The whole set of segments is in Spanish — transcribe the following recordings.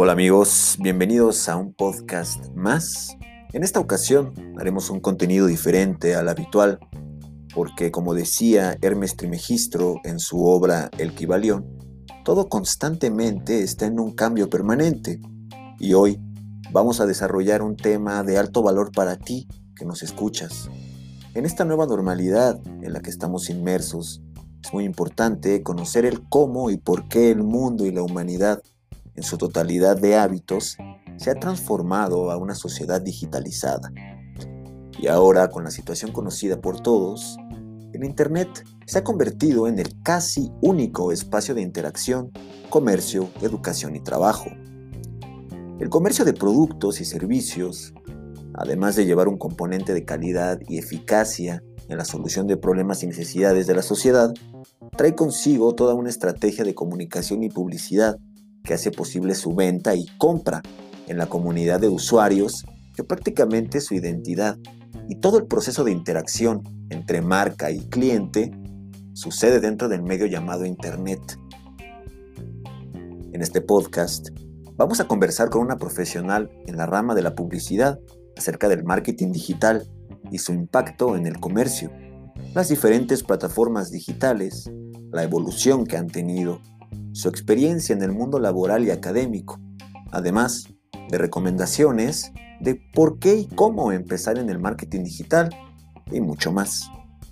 Hola amigos, bienvenidos a un podcast más. En esta ocasión haremos un contenido diferente al habitual, porque como decía Hermes Trimegistro en su obra El Kibalión, todo constantemente está en un cambio permanente. Y hoy vamos a desarrollar un tema de alto valor para ti que nos escuchas. En esta nueva normalidad en la que estamos inmersos, es muy importante conocer el cómo y por qué el mundo y la humanidad, en su totalidad de hábitos, se ha transformado a una sociedad digitalizada. Y ahora, con la situación conocida por todos, el Internet se ha convertido en el casi único espacio de interacción, comercio, educación y trabajo. El comercio de productos y servicios, además de llevar un componente de calidad y eficacia en la solución de problemas y necesidades de la sociedad, trae consigo toda una estrategia de comunicación y publicidad que hace posible su venta y compra en la comunidad de usuarios que prácticamente su identidad y todo el proceso de interacción entre marca y cliente sucede dentro del medio llamado Internet. En este podcast vamos a conversar con una profesional en la rama de la publicidad acerca del marketing digital y su impacto en el comercio, las diferentes plataformas digitales, la evolución que han tenido, su experiencia en el mundo laboral y académico, además de recomendaciones de por qué y cómo empezar en el marketing digital y mucho más.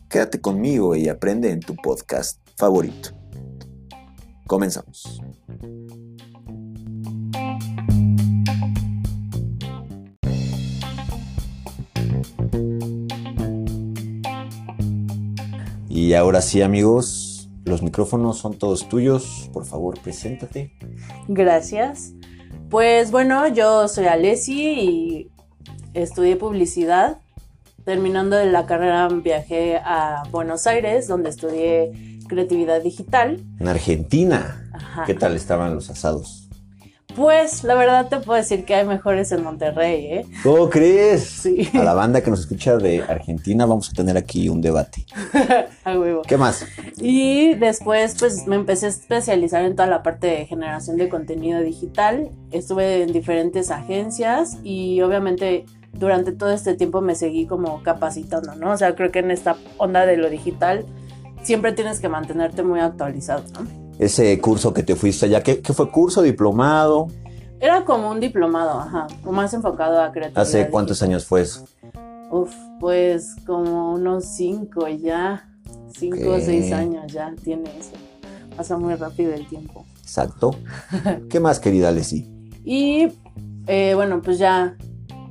Quédate conmigo y aprende en tu podcast favorito. Comenzamos. Y ahora sí amigos, los micrófonos son todos tuyos. Por favor, preséntate. Gracias. Pues bueno, yo soy Alessi y estudié publicidad. Terminando de la carrera viajé a Buenos Aires, donde estudié creatividad digital. En Argentina. ¿Qué tal estaban los asados? Pues la verdad te puedo decir que hay mejores en Monterrey, ¿eh? ¿Cómo crees? Sí. A la banda que nos escucha de Argentina vamos a tener aquí un debate. a huevo. ¿Qué más? Y después pues me empecé a especializar en toda la parte de generación de contenido digital. Estuve en diferentes agencias y obviamente durante todo este tiempo me seguí como capacitando, ¿no? O sea, creo que en esta onda de lo digital siempre tienes que mantenerte muy actualizado, ¿no? Ese curso que te fuiste allá. ¿Qué, fue curso, diplomado? Era como un diplomado, ajá, más enfocado a creatividad. ¿Hace cuántos años fue eso? Uf, pues como unos cinco ya, cinco o seis años ya tiene eso. Pasa muy rápido el tiempo. Exacto. ¿Qué más, querida Leslie? Y eh, bueno, pues ya,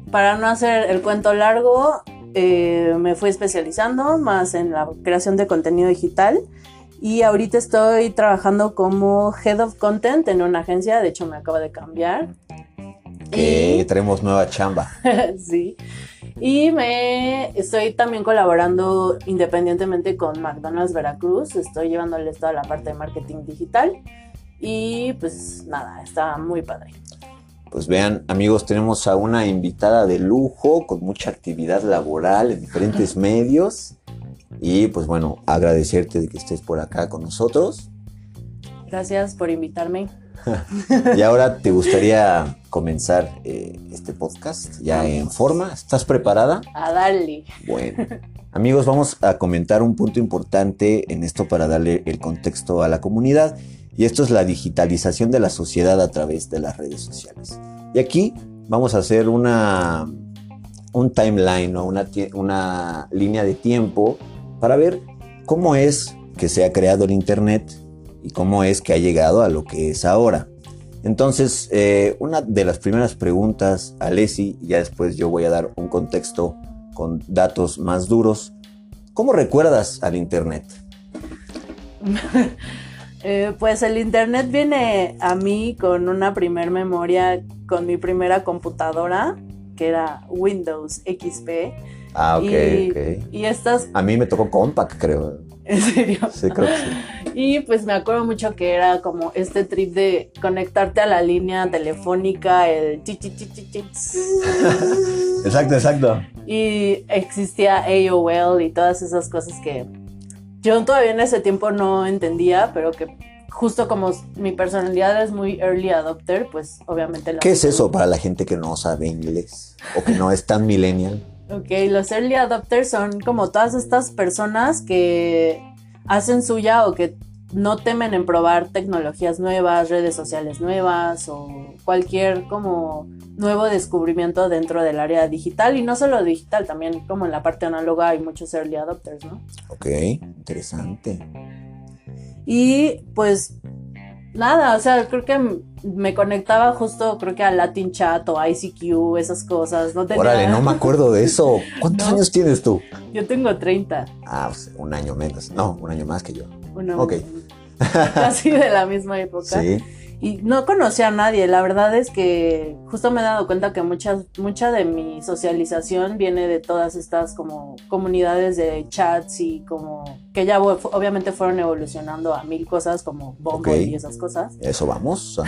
para no hacer el cuento largo, eh, me fui especializando más en la creación de contenido digital y ahorita estoy trabajando como Head of Content en una agencia, de hecho me acaba de cambiar. Que tenemos nueva chamba. sí. Y me estoy también colaborando independientemente con McDonald's Veracruz. Estoy llevándoles toda la parte de marketing digital. Y pues nada, está muy padre. Pues vean, amigos, tenemos a una invitada de lujo con mucha actividad laboral en diferentes medios. Y pues bueno, agradecerte de que estés por acá con nosotros. Gracias por invitarme. y ahora te gustaría comenzar eh, este podcast ya en forma. ¿Estás preparada? A darle. Bueno. Amigos, vamos a comentar un punto importante en esto para darle el contexto a la comunidad. Y esto es la digitalización de la sociedad a través de las redes sociales. Y aquí vamos a hacer una, un timeline o una, una línea de tiempo para ver cómo es que se ha creado el Internet y cómo es que ha llegado a lo que es ahora. Entonces, eh, una de las primeras preguntas a Leslie, ya después yo voy a dar un contexto con datos más duros. ¿Cómo recuerdas al Internet? Eh, pues el Internet viene a mí con una primer memoria, con mi primera computadora, que era Windows XP Ah, ok, y, ok. Y estas... A mí me tocó Compact, creo. ¿En serio? Sí, creo que sí. Y pues me acuerdo mucho que era como este trip de conectarte a la línea telefónica, el chi, chi, chi, chi, Exacto, exacto. Y existía AOL y todas esas cosas que yo todavía en ese tiempo no entendía, pero que justo como mi personalidad es muy early adopter, pues obviamente... ¿Qué es eso para la gente que no sabe inglés o que no es tan millennial? Ok, los early adopters son como todas estas personas que hacen suya o que no temen en probar tecnologías nuevas, redes sociales nuevas o cualquier como nuevo descubrimiento dentro del área digital y no solo digital, también como en la parte análoga hay muchos early adopters, ¿no? Ok, interesante. Y pues nada, o sea, creo que me conectaba justo, creo que a Latin Chat o ICQ, esas cosas. No tenía... Órale, no me acuerdo de eso. ¿Cuántos años tienes tú? Yo tengo 30. Ah, pues un año menos. No, un año más que yo. Un ok. Casi de la misma época. Sí y no conocía a nadie. La verdad es que justo me he dado cuenta que muchas, mucha de mi socialización viene de todas estas como comunidades de chats y como que ya obviamente fueron evolucionando a mil cosas como Bumble y esas cosas. Eso vamos.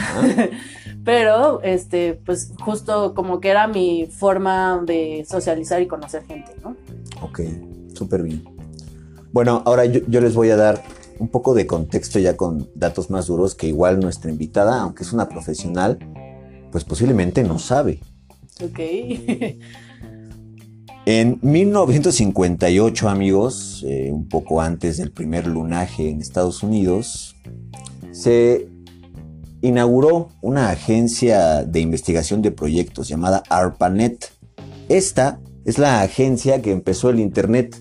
Pero este, pues justo como que era mi forma de socializar y conocer gente, ¿no? Ok, súper bien. Bueno, ahora yo les voy a dar un poco de contexto ya con datos más duros que igual nuestra invitada, aunque es una profesional, pues posiblemente no sabe. Ok. en 1958, amigos, eh, un poco antes del primer lunaje en Estados Unidos, se inauguró una agencia de investigación de proyectos llamada ARPANET. Esta es la agencia que empezó el Internet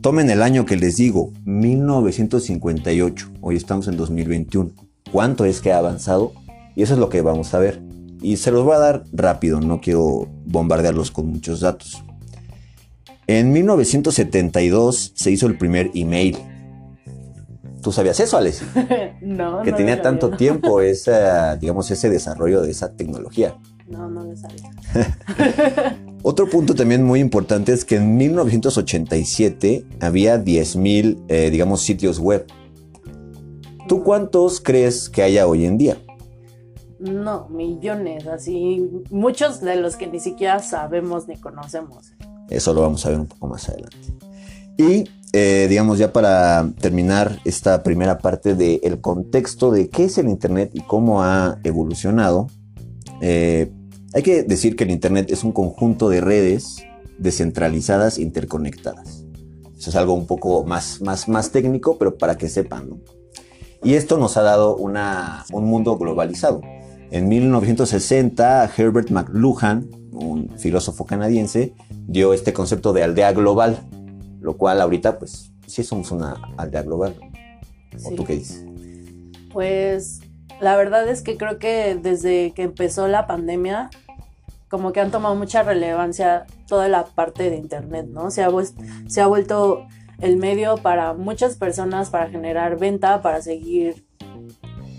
Tomen el año que les digo, 1958. Hoy estamos en 2021. ¿Cuánto es que ha avanzado? Y eso es lo que vamos a ver. Y se los voy a dar rápido, no quiero bombardearlos con muchos datos. En 1972 se hizo el primer email. ¿Tú sabías eso, Alex? no. Que tenía tanto tiempo esa, digamos, ese desarrollo de esa tecnología. No, no lo sabía. Otro punto también muy importante es que en 1987 había 10.000, eh, digamos, sitios web. ¿Tú cuántos crees que haya hoy en día? No, millones, así, muchos de los que ni siquiera sabemos ni conocemos. Eso lo vamos a ver un poco más adelante. Y eh, digamos ya para terminar esta primera parte del contexto de qué es el Internet y cómo ha evolucionado, eh, hay que decir que el Internet es un conjunto de redes descentralizadas interconectadas. Eso es algo un poco más, más, más técnico, pero para que sepan. Y esto nos ha dado una, un mundo globalizado. En 1960, Herbert McLuhan, un filósofo canadiense, dio este concepto de aldea global, lo cual ahorita, pues, sí somos una aldea global. ¿O tú qué dices? Pues la verdad es que creo que desde que empezó la pandemia, como que han tomado mucha relevancia toda la parte de Internet, ¿no? Se ha, se ha vuelto el medio para muchas personas para generar venta, para seguir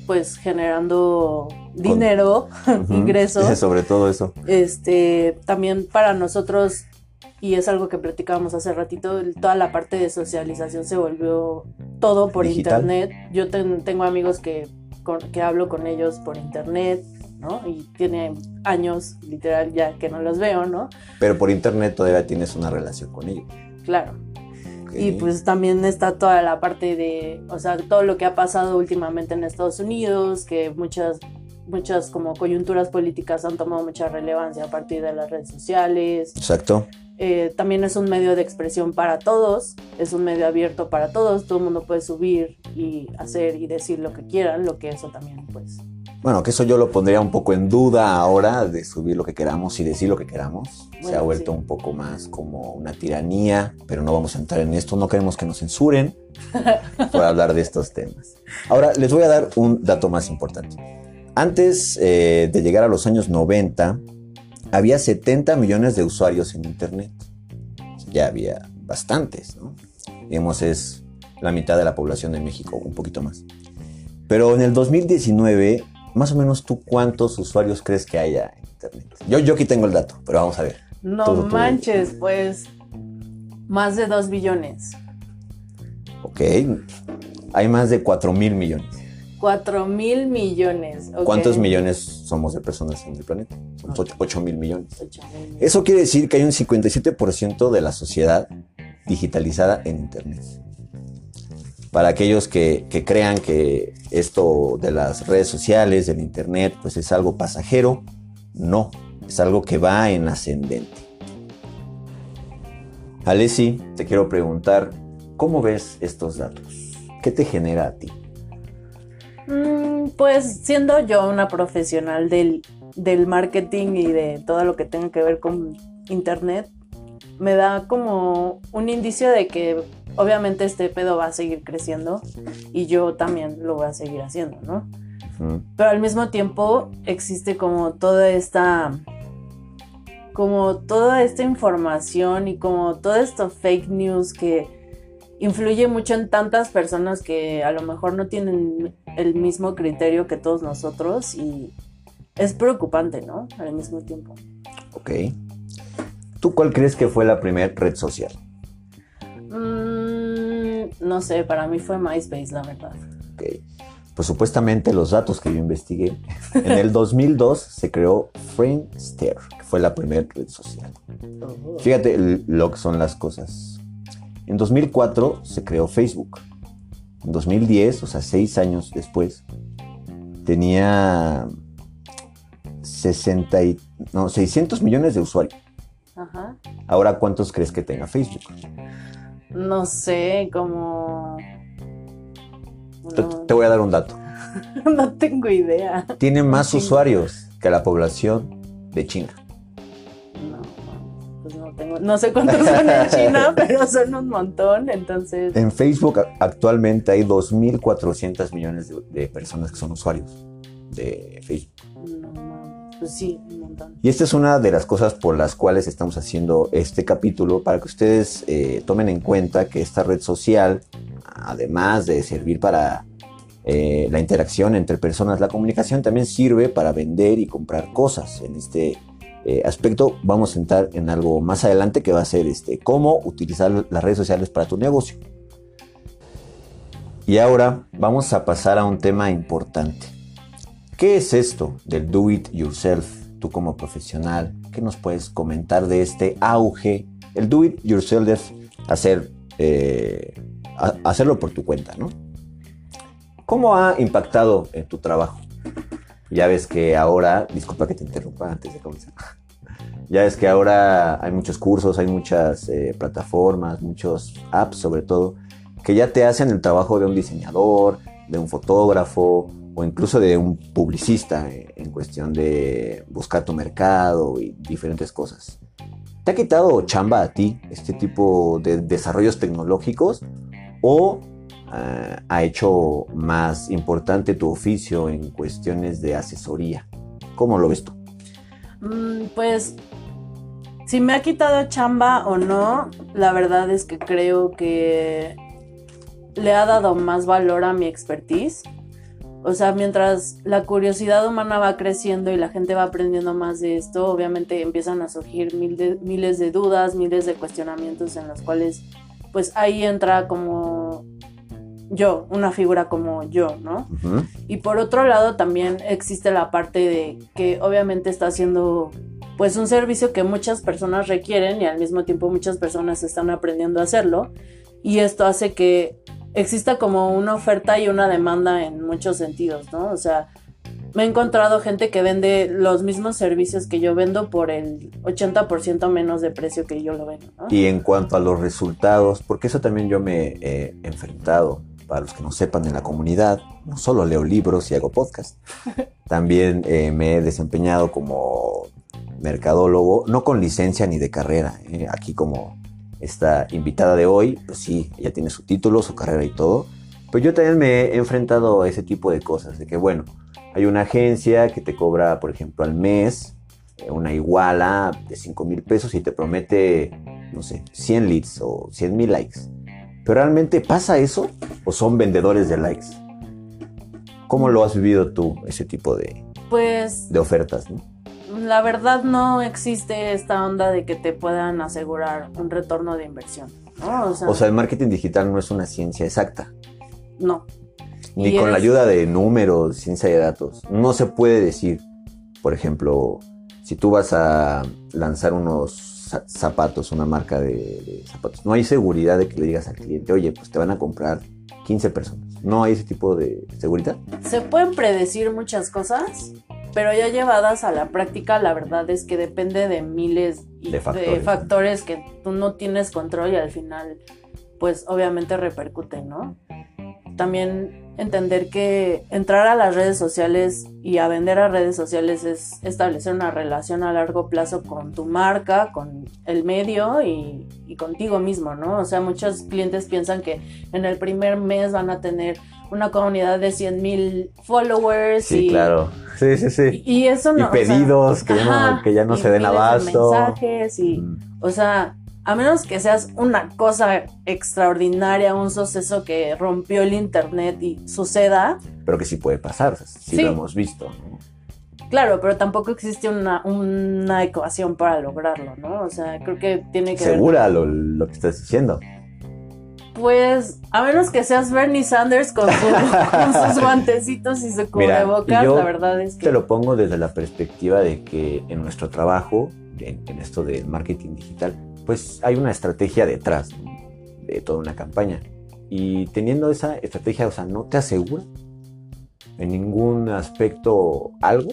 pues generando dinero, ingresos. Sobre todo eso. Este, también para nosotros, y es algo que platicábamos hace ratito, toda la parte de socialización se volvió todo por internet. Yo tengo amigos que que hablo con ellos por internet, ¿no? Y tiene años, literal, ya que no los veo, ¿no? Pero por internet todavía tienes una relación con ellos. Claro. Y pues también está toda la parte de, o sea, todo lo que ha pasado últimamente en Estados Unidos, que muchas, muchas como coyunturas políticas han tomado mucha relevancia a partir de las redes sociales. Exacto. Eh, también es un medio de expresión para todos, es un medio abierto para todos, todo el mundo puede subir y hacer y decir lo que quieran, lo que eso también pues... Bueno, que eso yo lo pondría un poco en duda ahora de subir lo que queramos y decir lo que queramos. Se ha vuelto un poco más como una tiranía, pero no vamos a entrar en esto, no queremos que nos censuren por hablar de estos temas. Ahora, les voy a dar un dato más importante. Antes eh, de llegar a los años 90, había 70 millones de usuarios en Internet. Ya había bastantes, ¿no? Digamos, es la mitad de la población de México, un poquito más. Pero en el 2019, más o menos tú cuántos usuarios crees que haya en Internet. Yo, yo aquí tengo el dato, pero vamos a ver. No manches, pues más de 2 billones. Ok, hay más de 4 mil millones. 4 mil millones. ¿Cuántos millones somos de personas en el planeta? Somos 8, mil millones. Eso quiere decir que hay un 57% de la sociedad digitalizada en Internet. Para aquellos que, que crean que esto de las redes sociales, del internet, pues es algo pasajero, no, es algo que va en ascendente. Alessi, te quiero preguntar, ¿cómo ves estos datos? ¿Qué te genera a ti? Mm, pues siendo yo una profesional del, del marketing y de todo lo que tenga que ver con internet, me da como un indicio de que obviamente este pedo va a seguir creciendo y yo también lo voy a seguir haciendo, ¿no? Pero al mismo tiempo existe como toda esta como toda esta información y como todo esto fake news que influye mucho en tantas personas que a lo mejor no tienen el mismo criterio que todos nosotros y es preocupante, ¿no? Al mismo tiempo. Ok. ¿Tú cuál crees que fue la primera red social? Mm, no sé, para mí fue MySpace, la verdad. Ok. Pues supuestamente los datos que yo investigué, en el 2002 se creó Friendster, que fue la primera red social. Oh. Fíjate lo que son las cosas. En 2004 se creó Facebook. En 2010, o sea, seis años después, tenía 60 y, no, 600 millones de usuarios. Ajá. Ahora, ¿cuántos crees que tenga Facebook? No sé, como... Te, voy a dar un dato. no tengo idea. Tiene más usuarios que la población de China. No, no tengo... No sé cuántos son en China, pero son un montón, entonces... En Facebook actualmente hay 2.400 millones de, de personas que son usuarios de Facebook. No, pues sí, un montón. Y esta es una de las cosas por las cuales estamos haciendo este capítulo, para que ustedes eh, tomen en cuenta que esta red social, además de servir para eh, la interacción entre personas, la comunicación también sirve para vender y comprar cosas. En este eh, aspecto vamos a entrar en algo más adelante que va a ser este, cómo utilizar las redes sociales para tu negocio. Y ahora vamos a pasar a un tema importante. ¿Qué es esto del do it yourself? Tú como profesional, ¿qué nos puedes comentar de este auge? El do it yourself, hacer, eh, hacerlo por tu cuenta, ¿no? ¿Cómo ha impactado en tu trabajo? Ya ves que ahora, disculpa que te interrumpa antes de comenzar. Ya ves que ahora hay muchos cursos, hay muchas eh, plataformas, muchos apps sobre todo, que ya te hacen el trabajo de un diseñador, de un fotógrafo o incluso de un publicista eh, en cuestión de buscar tu mercado y diferentes cosas. ¿Te ha quitado chamba a ti este tipo de desarrollos tecnológicos o ha hecho más importante tu oficio en cuestiones de asesoría? ¿Cómo lo ves tú? Mm, pues, si me ha quitado chamba o no, la verdad es que creo que le ha dado más valor a mi expertise. O sea, mientras la curiosidad humana va creciendo y la gente va aprendiendo más de esto, obviamente empiezan a surgir mil de- miles de dudas, miles de cuestionamientos en los cuales, pues ahí entra como yo, una figura como yo, ¿no? Y por otro lado también existe la parte de que obviamente está haciendo pues un servicio que muchas personas requieren y al mismo tiempo muchas personas están aprendiendo a hacerlo y esto hace que exista como una oferta y una demanda en muchos sentidos, ¿no? O sea, me he encontrado gente que vende los mismos servicios que yo vendo por el 80% menos de precio que yo lo vendo, ¿no? Y en cuanto a los resultados, porque eso también yo me he enfrentado, para los que no sepan en la comunidad, no solo leo libros y hago podcast, también eh, me he desempeñado como mercadólogo, no con licencia ni de carrera, eh, aquí como esta invitada de hoy, pues sí, ella tiene su título, su carrera y todo, pero yo también me he enfrentado a ese tipo de cosas, de que bueno, hay una agencia que te cobra, por ejemplo, al mes, eh, una iguala de 5 mil pesos y te promete, no sé, 100 leads o 100 mil likes. ¿Pero realmente pasa eso o son vendedores de likes? ¿Cómo lo has vivido tú, ese tipo de, Pues de ofertas? no? la verdad no existe esta onda de que te puedan asegurar un retorno de inversión, ¿no? O sea, O sea, el marketing digital no es una ciencia exacta, no. ni Y con la ayuda de números, ciencia de datos. No se puede decir, por ejemplo, si tú vas a lanzar unos zapatos, una marca de, de zapatos, no hay seguridad de que le digas al cliente, oye, pues te van a comprar 15 personas. ¿No hay ese tipo de seguridad? Se pueden predecir muchas cosas, pero ya llevadas a la práctica, la verdad es que depende de miles de factores, de factores que tú no tienes control y al final, pues obviamente repercuten, ¿no? También entender que entrar a las redes sociales y a vender a redes sociales es establecer una relación a largo plazo con tu marca, con el medio y, contigo mismo, ¿no? O sea, muchos clientes piensan que en el primer mes van a tener una comunidad de 100 mil followers. Sí, claro. Sí, sí, sí. Y, eso no. Y pedidos que, ya no, que ya no se den abasto. mensajes y, o sea, a menos que seas una cosa extraordinaria, un suceso que rompió el internet y suceda. Pero que sí puede pasar, sí, lo hemos visto. Claro, pero tampoco existe una, una, ecuación para lograrlo, ¿no? O sea, creo que tiene que ¿Segura lo, lo, que estás diciendo? Pues, a menos que seas Bernie Sanders con, sus guantecitos y su cubrebocas, la verdad es que... Te lo pongo desde la perspectiva de que en nuestro trabajo, en, en esto del marketing digital, pues hay una estrategia detrás de toda una campaña. Y teniendo esa estrategia, o sea, ¿no te asegura en ningún aspecto algo?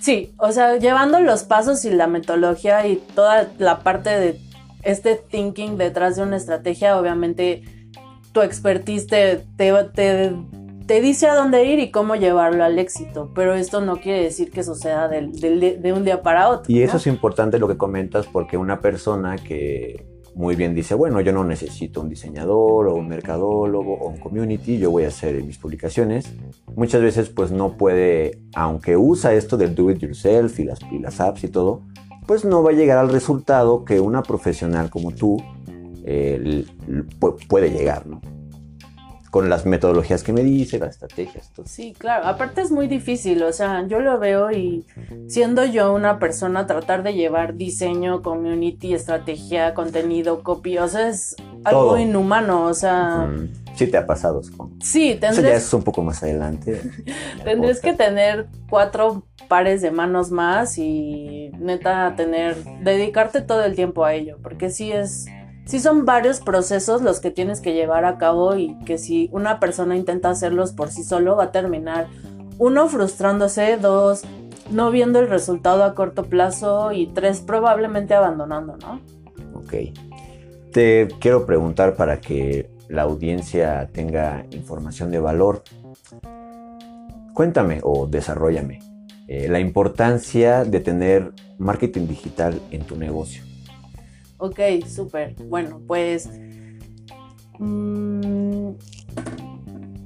Sí, o sea, llevando los pasos y la metodología y toda la parte de este thinking detrás de una estrategia, obviamente tu expertise te, te, dice a dónde ir y cómo llevarlo al éxito, pero esto no quiere decir que suceda de, un día para otro. Y eso es importante lo que comentas porque una persona que muy bien dice, bueno, yo no necesito un diseñador o un mercadólogo o un community, yo voy a hacer mis publicaciones. Muchas veces pues no puede, aunque usa esto del do it yourself y las, las apps y todo, pues no va a llegar al resultado que una profesional como tú eh, puede llegar, ¿no? Con las metodologías que me dice, las estrategias. Todo. Sí, claro. Aparte es muy difícil, o sea, yo lo veo y siendo yo una persona, tratar de llevar diseño, community, estrategia, contenido, copy, o sea, es algo inhumano, o sea... Sí te ha pasado. Sí, tendrías... Eso ya es un poco más adelante. tendrías que tener cuatro pares de manos más y neta tener, dedicarte todo el tiempo a ello, porque sí es sí son varios procesos los que tienes que llevar a cabo y que si una persona intenta hacerlos por sí solo va a terminar uno frustrándose, dos no viendo el resultado a corto plazo y tres probablemente abandonando, ¿no? Ok. Te quiero preguntar para que la audiencia tenga información de valor. Cuéntame o desarrollame eh, la importancia de tener marketing digital en tu negocio. Ok, súper. Bueno, pues... Mm,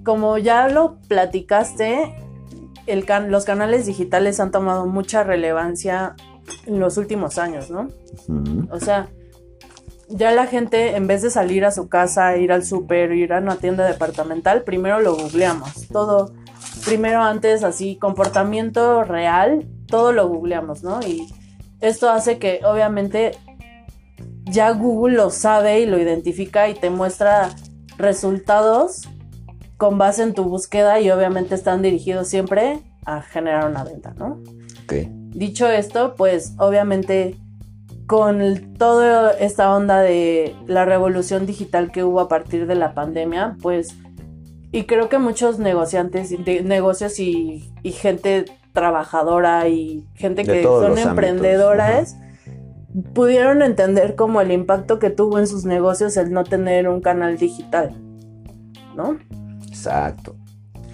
como ya lo platicaste, el los canales digitales han tomado mucha relevancia en los últimos años, ¿no? O sea, ya la gente, en vez de salir a su casa, ir al súper, ir a una tienda departamental, primero lo googleamos. Todo, primero antes, así, comportamiento real, todo lo googleamos, ¿no? Y esto hace que, obviamente, ya Google lo sabe y lo identifica y te muestra resultados con base en tu búsqueda y obviamente están dirigidos siempre a generar una venta, ¿no? Okay. Dicho esto, pues obviamente con toda esta onda de la revolución digital que hubo a partir de la pandemia, pues, y creo que muchos negociantes, de negocios y, gente trabajadora y gente que son emprendedoras, pudieron entender como el impacto que tuvo en sus negocios el no tener un canal digital, ¿no? Exacto,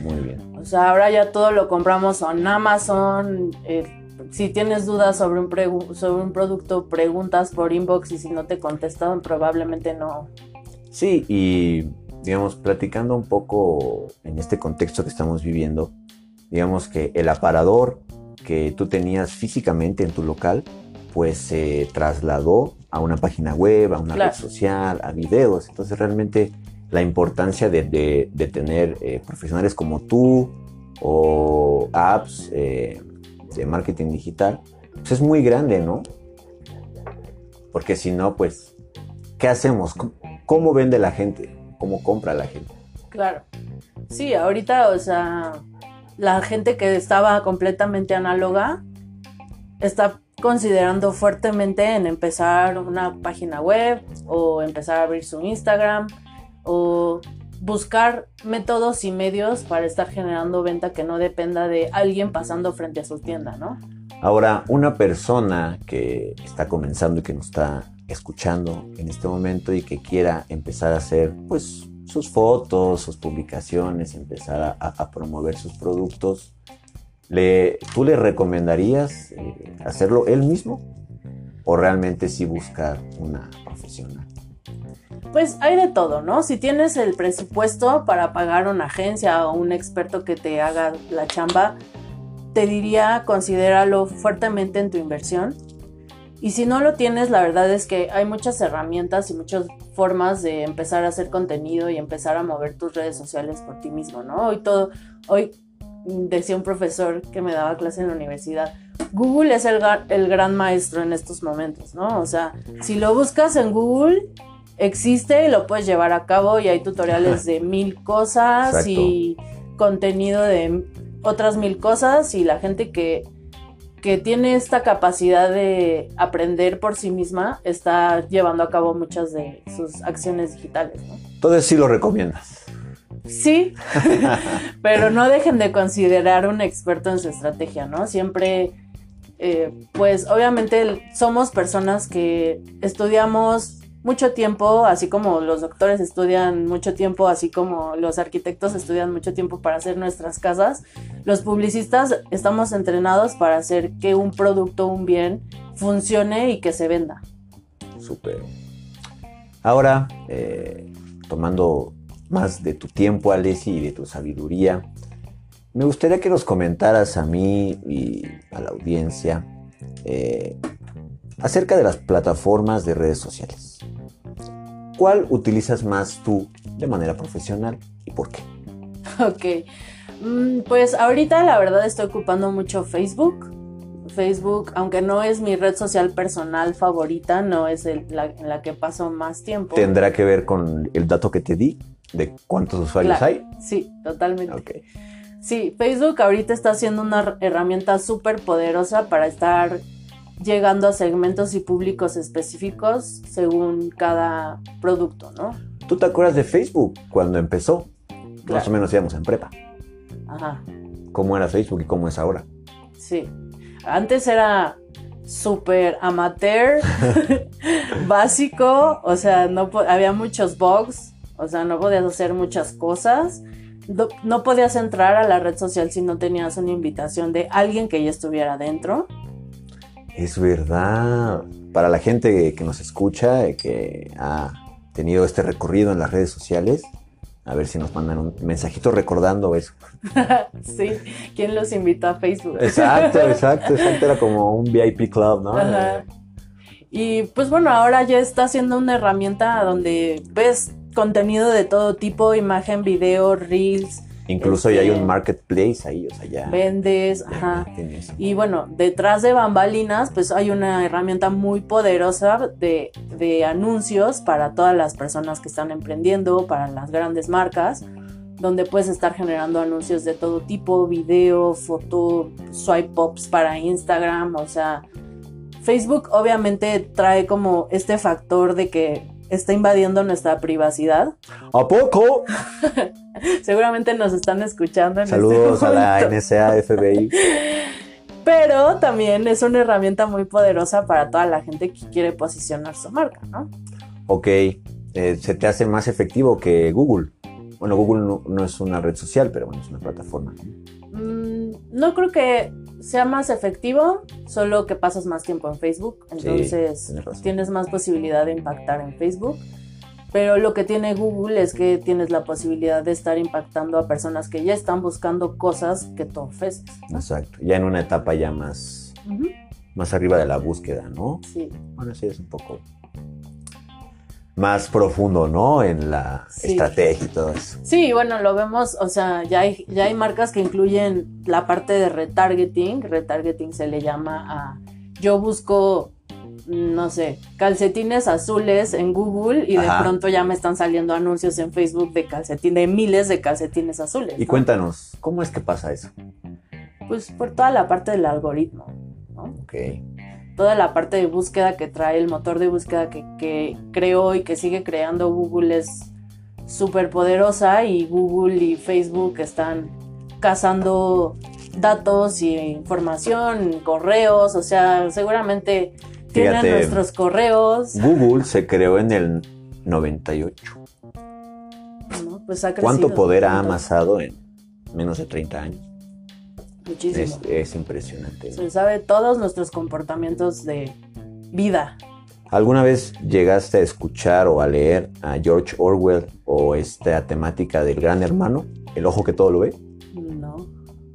muy bien. O sea, ahora ya todo lo compramos en Amazon. Eh, si tienes dudas sobre un, sobre un producto, preguntas por inbox y si no te contestan, probablemente no. Sí, y digamos, platicando un poco en este contexto que estamos viviendo, digamos que el aparador que tú tenías físicamente en tu local, pues se trasladó a una página web, a una red social, a videos. Entonces realmente la importancia de, tener eh, profesionales como tú o apps eh, de marketing digital, pues es muy grande, ¿no? Porque si no, pues, ¿qué hacemos? ¿Cómo vende la gente? ¿Cómo compra la gente? Claro. Sí, ahorita, o sea, la gente que estaba completamente análoga está considerando fuertemente en empezar una página web o empezar a abrir su Instagram o buscar métodos y medios para estar generando venta que no dependa de alguien pasando frente a su tienda, ¿no? Ahora, una persona que está comenzando y que nos está escuchando en este momento y que quiera empezar a hacer pues sus fotos, sus publicaciones, empezar a, promover sus productos, ¿tú le recomendarías eh, hacerlo él mismo o realmente sí buscar una profesional? Pues hay de todo, ¿no? Si tienes el presupuesto para pagar una agencia o un experto que te haga la chamba, te diría considéralo fuertemente en tu inversión. Y si no lo tienes, la verdad es que hay muchas herramientas y muchas formas de empezar a hacer contenido y empezar a mover tus redes sociales por ti mismo, ¿no? Hoy todo, hoy decía un profesor que me daba clase en la universidad, Google es el, el gran maestro en estos momentos, ¿no? O sea, si lo buscas en Google, existe y lo puedes llevar a cabo y hay tutoriales de mil cosas y contenido de otras mil cosas y la gente que, que tiene esta capacidad de aprender por sí misma está llevando a cabo muchas de sus acciones digitales. ¿no? Entonces sí lo recomiendas. Sí, pero no dejen de considerar un experto en su estrategia, ¿no? Siempre, eh, pues obviamente somos personas que estudiamos mucho tiempo, así como los doctores estudian mucho tiempo, así como los arquitectos estudian mucho tiempo para hacer nuestras casas, los publicistas estamos entrenados para hacer que un producto, un bien, funcione y que se venda. Súper. Ahora, eh, tomando más de tu tiempo, Alessi, y de tu sabiduría, me gustaría que nos comentaras a mí y a la audiencia eh, acerca de las plataformas de redes sociales. ¿Cuál utilizas más tú de manera profesional y por qué? Ok, mm, pues ahorita la verdad estoy ocupando mucho Facebook. Facebook, aunque no es mi red social personal favorita, no es la, en la que paso más tiempo. ¿Tendrá que ver con el dato que te di de cuántos usuarios hay? Sí, totalmente. Okay. Sí, Facebook ahorita está siendo una herramienta súper poderosa para estar llegando a segmentos y públicos específicos según cada producto, ¿no? ¿Tú te acuerdas de Facebook cuando empezó? Más o menos íbamos en prepa. Ajá. ¿Cómo era Facebook y cómo es ahora? Sí. Antes era súper amateur, básico, o sea, no había muchos bugs, o sea, no podías hacer muchas cosas. no podías entrar a la red social si no tenías una invitación de alguien que ya estuviera dentro. Es verdad. Para la gente que nos escucha, que ha tenido este recorrido en las redes sociales, a ver si nos mandan un mensajito recordando eso. sí, ¿quién los invitó a Facebook? exacto, exacto, exacto. Era como un VIP club, ¿no? Y pues bueno, ahora ya está siendo una herramienta donde ves contenido de todo tipo, imagen, video, reels, Incluso ya hay un este, marketplace ahí, o sea, ya. Vendes, ajá. Y bueno, detrás de bambalinas, pues hay una herramienta muy poderosa de, de anuncios para todas las personas que están emprendiendo, para las grandes marcas, donde puedes estar generando anuncios de todo tipo, video, foto, swipe ups para Instagram, o sea, Facebook obviamente trae como este factor de que está invadiendo nuestra privacidad. ¿A poco? Seguramente nos están escuchando. En este Saludos a la NSA FBI. Pero también es una herramienta muy poderosa para toda la gente que quiere posicionar su marca, ¿no? Ok, eh, se te hace más efectivo que Google. Bueno, Google no, es una red social, pero bueno, es una plataforma. No creo que sea más efectivo, solo que pasas más tiempo en Facebook, entonces tienes más posibilidad de impactar en Facebook. Pero lo que tiene Google es que tienes la posibilidad de estar impactando a personas que ya están buscando cosas que tú ofreces. Exacto, ya en una etapa ya más, más arriba de la búsqueda, ¿no? Sí. Bueno, sí, es un poco más profundo, ¿no? En la estrategia y todo eso. Sí, bueno, lo vemos, o sea, ya hay, ya hay marcas que incluyen la parte de retargeting. Retargeting se le llama a yo busco, no sé, calcetines azules en Google y de pronto ya me están saliendo anuncios en Facebook de calcetines, de miles de calcetines azules. Y cuéntanos, ¿cómo es que pasa eso? Pues por toda la parte del algoritmo, ¿no? Ok toda la parte de búsqueda que trae el motor de búsqueda que, creó y que sigue creando Google es súper poderosa y Google y Facebook están cazando datos y información, correos, o sea, seguramente tienen Fíjate, nuestros correos. Google se creó en el 98. ¿no? Pues ha ¿Cuánto poder ha amasado en menos de 30 años? Muchísimo. Es, es impresionante. Se sabe todos nuestros comportamientos de vida. ¿Alguna vez llegaste a escuchar o a leer a George Orwell o esta temática del gran hermano, el ojo que todo lo ve? No.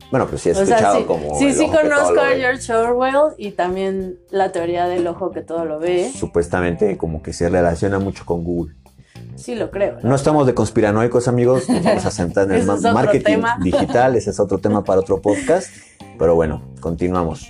Bueno, pero sí he O sea, escuchado sí, como. sí, sí conozco a. George Orwell y también la teoría del ojo que todo lo ve. Supuestamente como que se relaciona mucho con Google. Sí lo creo. No estamos de conspiranoicos, amigos. Nos vamos a sentar en el marketing tema. digital. Ese es otro tema para otro podcast. Pero bueno, continuamos.